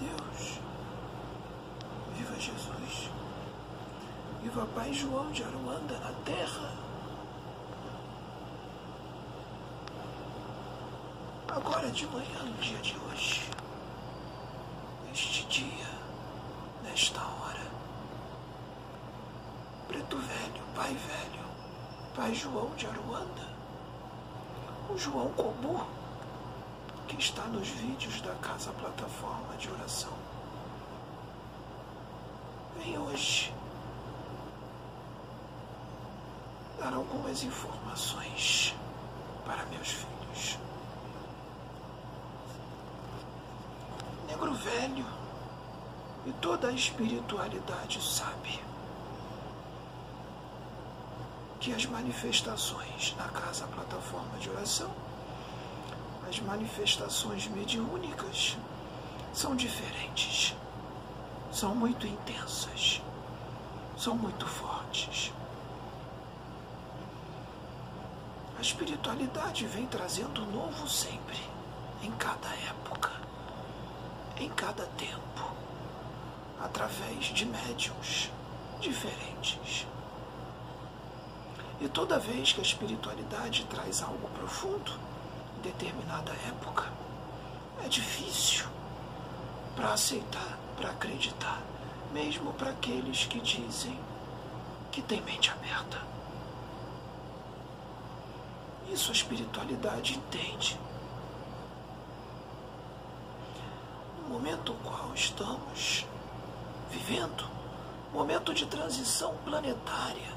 Deus. Viva Jesus. Viva Pai João de Aruanda na terra. Agora de manhã, no dia de hoje, neste dia, nesta hora, Preto Velho, Pai Velho, Pai João de Aruanda, o João Cobu, que está nos vídeos da Casa Plataforma de Oração. Vem hoje dar algumas informações para meus filhos. Negro Velho e toda a espiritualidade sabe que as manifestações na Casa Plataforma de Oração as manifestações mediúnicas são diferentes, são muito intensas, são muito fortes. A espiritualidade vem trazendo novo sempre, em cada época, em cada tempo, através de médiums diferentes. E toda vez que a espiritualidade traz algo profundo, determinada época é difícil para aceitar, para acreditar, mesmo para aqueles que dizem que têm mente aberta. Isso a espiritualidade entende. No momento qual estamos vivendo, momento de transição planetária,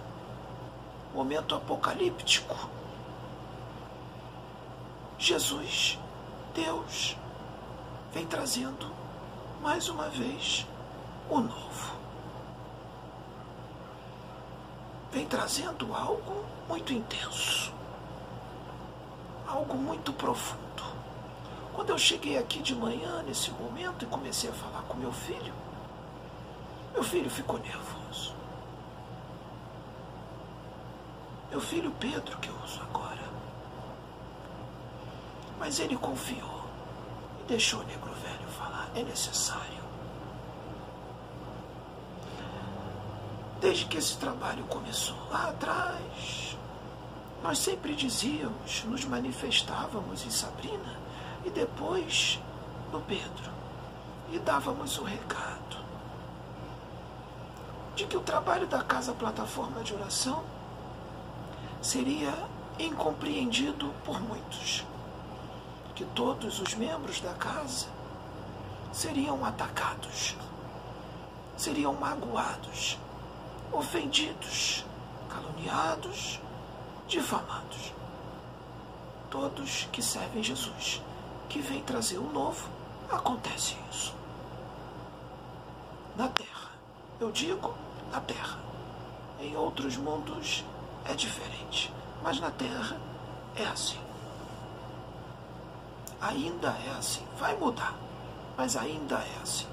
momento apocalíptico, Jesus, Deus, vem trazendo mais uma vez o novo. Vem trazendo algo muito intenso, algo muito profundo. Quando eu cheguei aqui de manhã, nesse momento, e comecei a falar com meu filho, meu filho ficou nervoso. Meu filho Pedro, que eu uso agora, mas ele confiou e deixou o negro velho falar. É necessário. Desde que esse trabalho começou lá atrás, nós sempre dizíamos, nos manifestávamos em Sabrina e depois no Pedro e dávamos o recado de que o trabalho da Casa Plataforma de Oração seria incompreendido por muitos que todos os membros da casa seriam atacados, seriam magoados, ofendidos, caluniados, difamados. Todos que servem Jesus, que vem trazer o novo, acontece isso. Na terra, eu digo na terra. Em outros mundos é diferente, mas na terra é assim ainda é assim. Vai mudar, mas ainda é assim.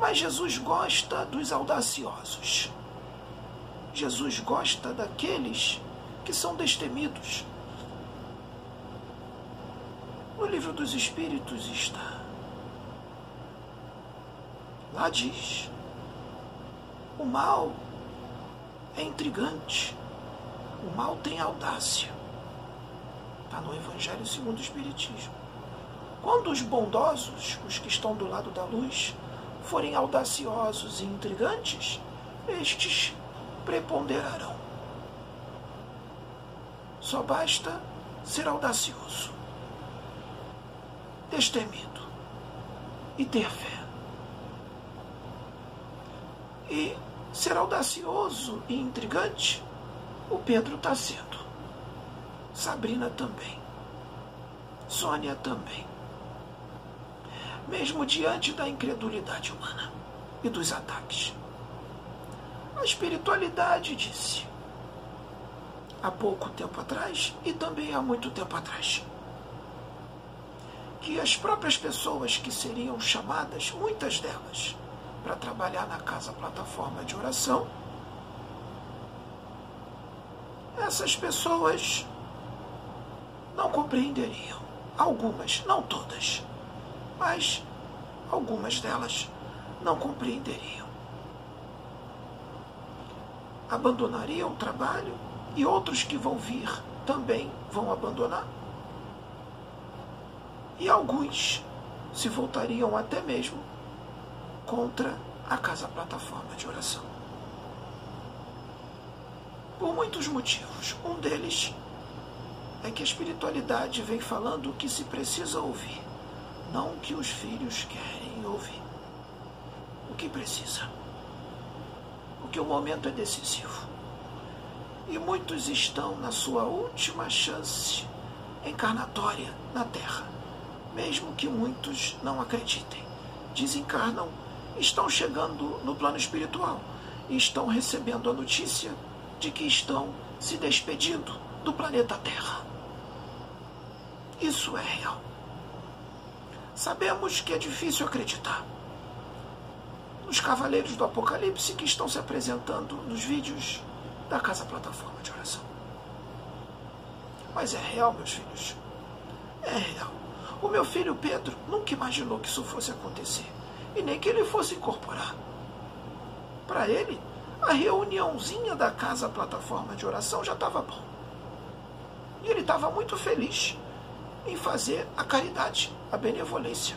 Mas Jesus gosta dos audaciosos. Jesus gosta daqueles que são destemidos. No livro dos Espíritos está. Lá diz: o mal é intrigante, o mal tem audácia. Está no Evangelho segundo o Espiritismo. Quando os bondosos, os que estão do lado da luz, forem audaciosos e intrigantes, estes preponderarão. Só basta ser audacioso, destemido e ter fé. E ser audacioso e intrigante, o Pedro está sendo. Sabrina também. Sônia também. Mesmo diante da incredulidade humana e dos ataques. A espiritualidade disse, há pouco tempo atrás e também há muito tempo atrás, que as próprias pessoas que seriam chamadas, muitas delas, para trabalhar na casa plataforma de oração, essas pessoas não compreenderiam. Algumas, não todas, mas algumas delas não compreenderiam. Abandonariam o trabalho e outros que vão vir também vão abandonar. E alguns se voltariam até mesmo contra a casa plataforma de oração. Por muitos motivos. Um deles é que a espiritualidade vem falando o que se precisa ouvir, não o que os filhos querem ouvir. O que precisa. Porque o momento é decisivo. E muitos estão na sua última chance encarnatória na Terra, mesmo que muitos não acreditem. Desencarnam, estão chegando no plano espiritual e estão recebendo a notícia de que estão se despedindo do planeta Terra. Isso é real. Sabemos que é difícil acreditar. Os cavaleiros do Apocalipse que estão se apresentando nos vídeos da Casa Plataforma de Oração. Mas é real, meus filhos. É real. O meu filho Pedro nunca imaginou que isso fosse acontecer. E nem que ele fosse incorporar. Para ele, a reuniãozinha da Casa Plataforma de Oração já estava bom. E ele estava muito feliz em fazer a caridade, a benevolência,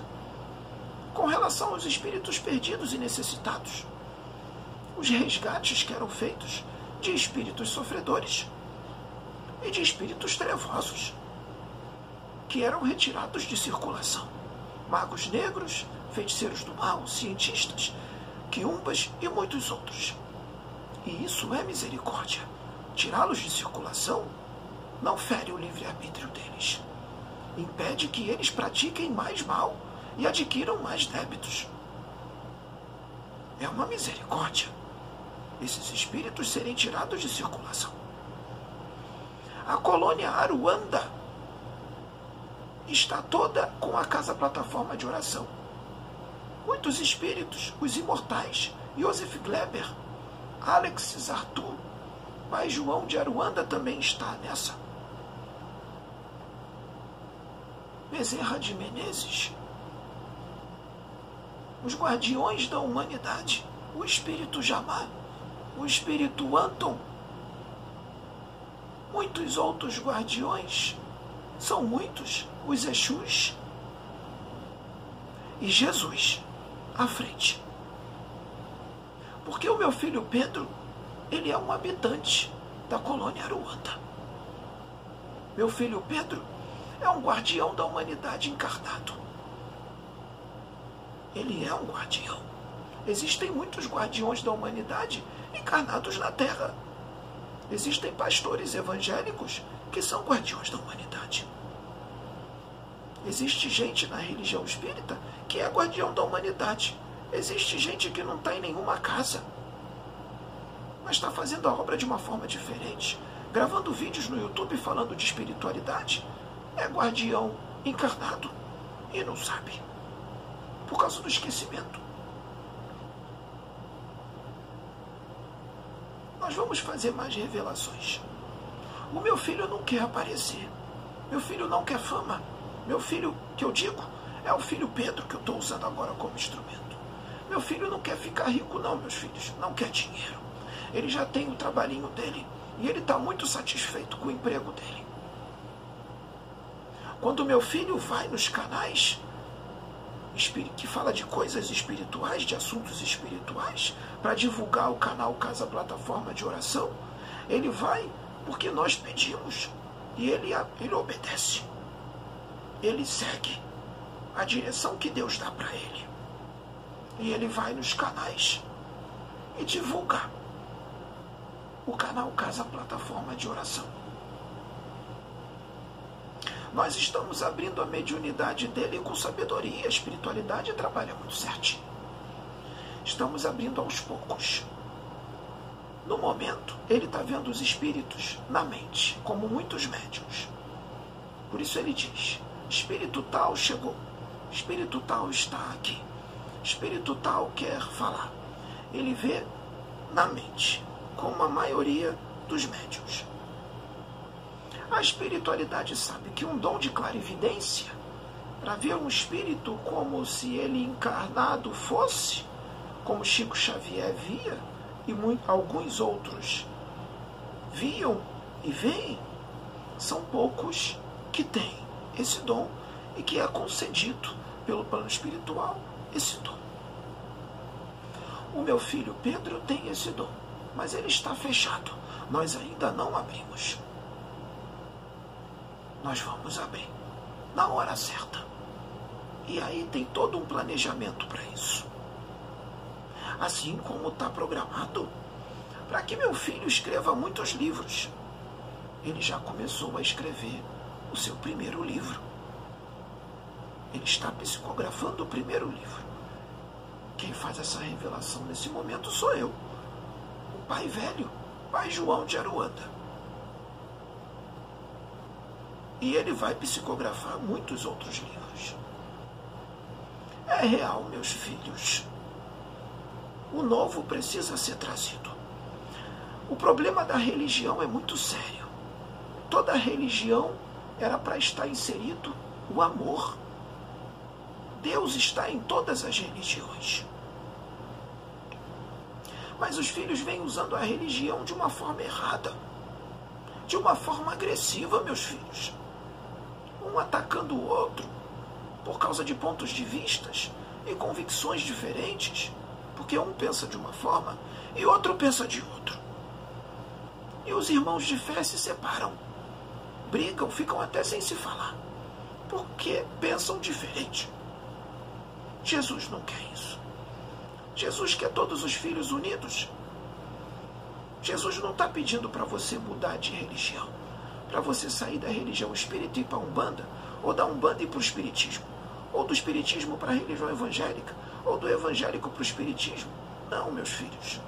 com relação aos espíritos perdidos e necessitados, os resgates que eram feitos de espíritos sofredores e de espíritos trevosos, que eram retirados de circulação, magos negros, feiticeiros do mal, cientistas, quiumbas e muitos outros. E isso é misericórdia. Tirá-los de circulação não fere o livre-arbítrio deles impede que eles pratiquem mais mal e adquiram mais débitos. É uma misericórdia esses espíritos serem tirados de circulação. A colônia Aruanda está toda com a casa plataforma de oração. Muitos espíritos, os imortais, Joseph Gleber, Alex Arthur, Pai João de Aruanda também está nessa. Bezerra de Menezes, os guardiões da humanidade, o espírito Jamar, o espírito Anton, muitos outros guardiões, são muitos, os Exus, e Jesus à frente. Porque o meu filho Pedro, ele é um habitante da colônia Aruanda. Meu filho Pedro é um guardião da humanidade encarnado. Ele é um guardião. Existem muitos guardiões da humanidade encarnados na Terra. Existem pastores evangélicos que são guardiões da humanidade. Existe gente na religião espírita que é guardião da humanidade. Existe gente que não está em nenhuma casa, mas está fazendo a obra de uma forma diferente, gravando vídeos no YouTube falando de espiritualidade, é guardião encarnado e não sabe, por causa do esquecimento. Nós vamos fazer mais revelações. O meu filho não quer aparecer. Meu filho não quer fama. Meu filho, que eu digo, é o filho Pedro que eu estou usando agora como instrumento. Meu filho não quer ficar rico, não, meus filhos. Não quer dinheiro. Ele já tem o trabalhinho dele e ele está muito satisfeito com o emprego dele. Quando meu filho vai nos canais que fala de coisas espirituais, de assuntos espirituais, para divulgar o canal Casa Plataforma de Oração, ele vai porque nós pedimos e ele, ele obedece. Ele segue a direção que Deus dá para ele. E ele vai nos canais e divulga o canal Casa Plataforma de Oração. Nós estamos abrindo a mediunidade dele com sabedoria. A espiritualidade trabalha muito certinho. Estamos abrindo aos poucos. No momento, ele está vendo os espíritos na mente, como muitos médiums. Por isso ele diz: espírito tal chegou, espírito tal está aqui, espírito tal quer falar. Ele vê na mente, como a maioria dos médiums. A espiritualidade sabe que um dom de clarividência para ver um espírito como se ele encarnado fosse, como Chico Xavier via e muito, alguns outros viam e veem, são poucos que têm esse dom e que é concedido pelo plano espiritual esse dom. O meu filho Pedro tem esse dom, mas ele está fechado. Nós ainda não abrimos. Nós vamos abrir na hora certa. E aí tem todo um planejamento para isso. Assim como está programado para que meu filho escreva muitos livros. Ele já começou a escrever o seu primeiro livro. Ele está psicografando o primeiro livro. Quem faz essa revelação nesse momento sou eu, o pai velho, pai João de Aruanda. E ele vai psicografar muitos outros livros. É real, meus filhos. O novo precisa ser trazido. O problema da religião é muito sério. Toda religião era para estar inserido o amor. Deus está em todas as religiões. Mas os filhos vêm usando a religião de uma forma errada, de uma forma agressiva, meus filhos. Um atacando o outro por causa de pontos de vistas e convicções diferentes, porque um pensa de uma forma e outro pensa de outro. E os irmãos de fé se separam brigam, ficam até sem se falar, porque pensam diferente. Jesus não quer isso. Jesus quer todos os filhos unidos. Jesus não está pedindo para você mudar de religião, para você sair da religião espírita e para a Umbanda, ou da Umbanda e para o Espiritismo, ou do Espiritismo para a religião evangélica, ou do evangélico para o Espiritismo. Não, meus filhos.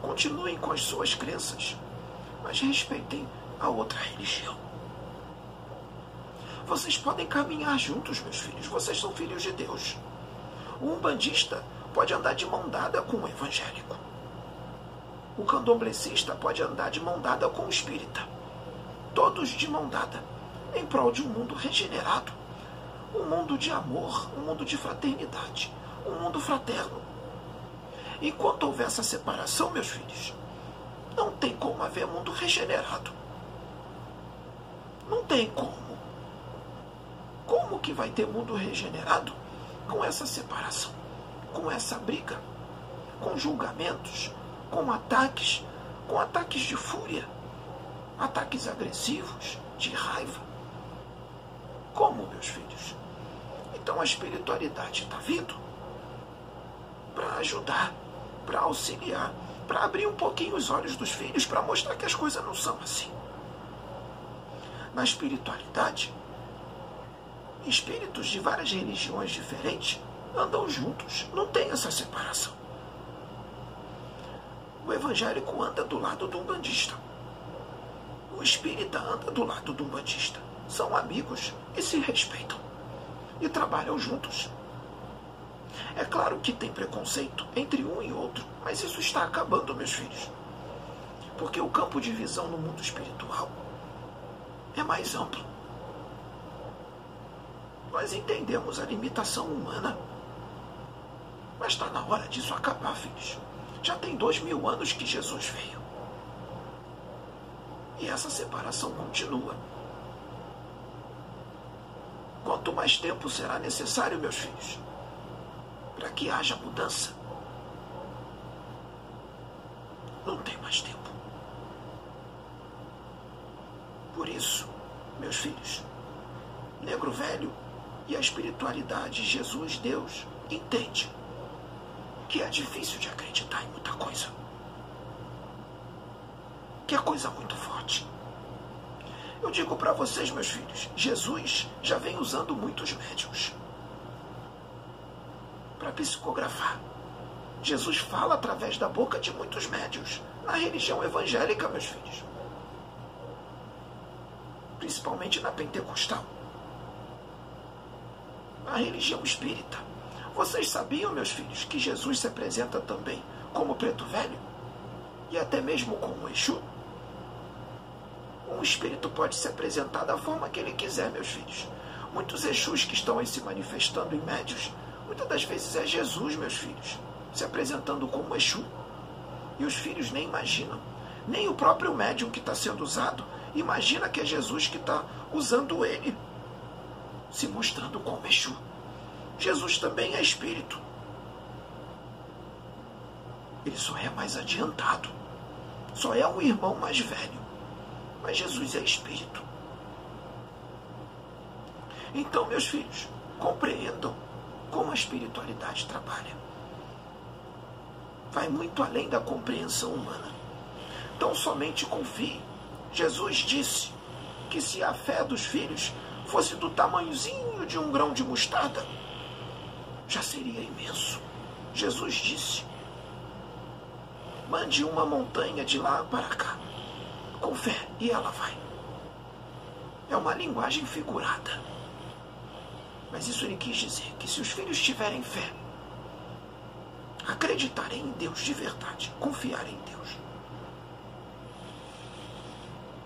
Continuem com as suas crenças, mas respeitem a outra religião. Vocês podem caminhar juntos, meus filhos. Vocês são filhos de Deus. O umbandista pode andar de mão dada com o evangélico. O candomblecista pode andar de mão dada com o espírita. Todos de mão dada, em prol de um mundo regenerado. Um mundo de amor, um mundo de fraternidade, um mundo fraterno. Enquanto houver essa separação, meus filhos, não tem como haver mundo regenerado. Não tem como. Como que vai ter mundo regenerado com essa separação, com essa briga, com julgamentos, com ataques, com ataques de fúria, ataques agressivos, de raiva? Como, meus filhos? Então a espiritualidade está vindo para ajudar, para auxiliar, para abrir um pouquinho os olhos dos filhos, para mostrar que as coisas não são assim. Na espiritualidade, espíritos de várias religiões diferentes andam juntos, não tem essa separação. O evangélico anda do lado do umbandista. O espírita anda do lado do umbandista. São amigos e se respeitam. E trabalham juntos. É claro que tem preconceito entre um e outro, mas isso está acabando, meus filhos. Porque o campo de visão no mundo espiritual é mais amplo nós entendemos a limitação humana. Mas está na hora disso acabar, filhos. Já tem dois mil anos que Jesus veio. E essa separação continua. Quanto mais tempo será necessário, meus filhos, para que haja mudança? Não tem mais tempo. Por isso, meus filhos, negro velho e a espiritualidade, Jesus, Deus, entende que é difícil de acreditar em muita coisa. Que é coisa muito forte. Eu digo para vocês, meus filhos, Jesus já vem usando muitos médiums para psicografar. Jesus fala através da boca de muitos médios na religião evangélica, meus filhos. Principalmente na pentecostal a religião espírita. Vocês sabiam, meus filhos, que Jesus se apresenta também como preto velho? E até mesmo como Exu? Um espírito pode se apresentar da forma que ele quiser, meus filhos. Muitos Exus que estão aí se manifestando em médios, muitas das vezes é Jesus, meus filhos, se apresentando como Exu. E os filhos nem imaginam. Nem o próprio médium que está sendo usado imagina que é Jesus que está usando ele, se mostrando como Exu. Jesus também é espírito. Ele só é mais adiantado. Só é um irmão mais velho. Mas Jesus é espírito. Então, meus filhos, compreendam como a espiritualidade trabalha. Vai muito além da compreensão humana. Então, somente confie. Jesus disse que se a fé dos filhos fosse do tamanhozinho de um grão de mostarda, já seria imenso. Jesus disse: mande uma montanha de lá para cá, com fé, e ela vai. É uma linguagem figurada. Mas isso ele quis dizer que se os filhos tiverem fé, acreditarem em Deus de verdade, confiarem em Deus,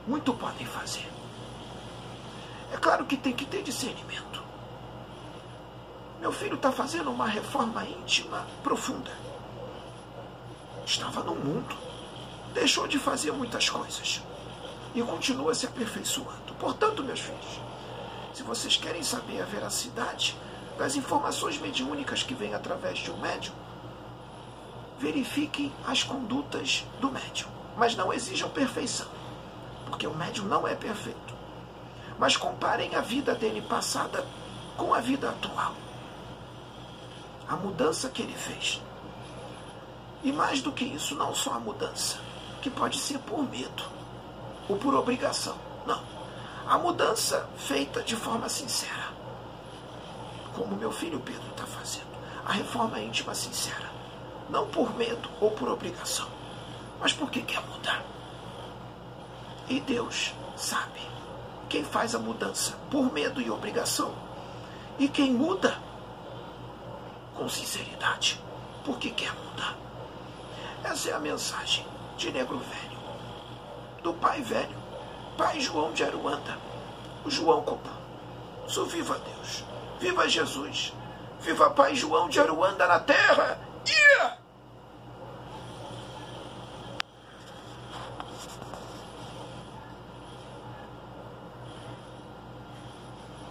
muito podem fazer. É claro que tem que ter discernimento. Meu filho está fazendo uma reforma íntima profunda. Estava no mundo, deixou de fazer muitas coisas e continua se aperfeiçoando. Portanto, meus filhos, se vocês querem saber a veracidade das informações mediúnicas que vêm através de um médium, verifiquem as condutas do médium, mas não exijam perfeição, porque o médium não é perfeito. Mas comparem a vida dele passada com a vida atual. A mudança que ele fez. E mais do que isso, não só a mudança, que pode ser por medo ou por obrigação. Não a mudança feita de forma sincera, como meu filho Pedro está fazendo. A reforma íntima sincera, não por medo ou por obrigação, mas porque quer mudar. E Deus sabe quem faz a mudança por medo e obrigação e quem muda com sinceridade, porque quer mudar. Essa é a mensagem de Negro Velho, do pai velho Pai João de Aruanda, o João Copu. Sou viva Deus, viva Jesus, viva Pai João de Aruanda na terra! Yeah!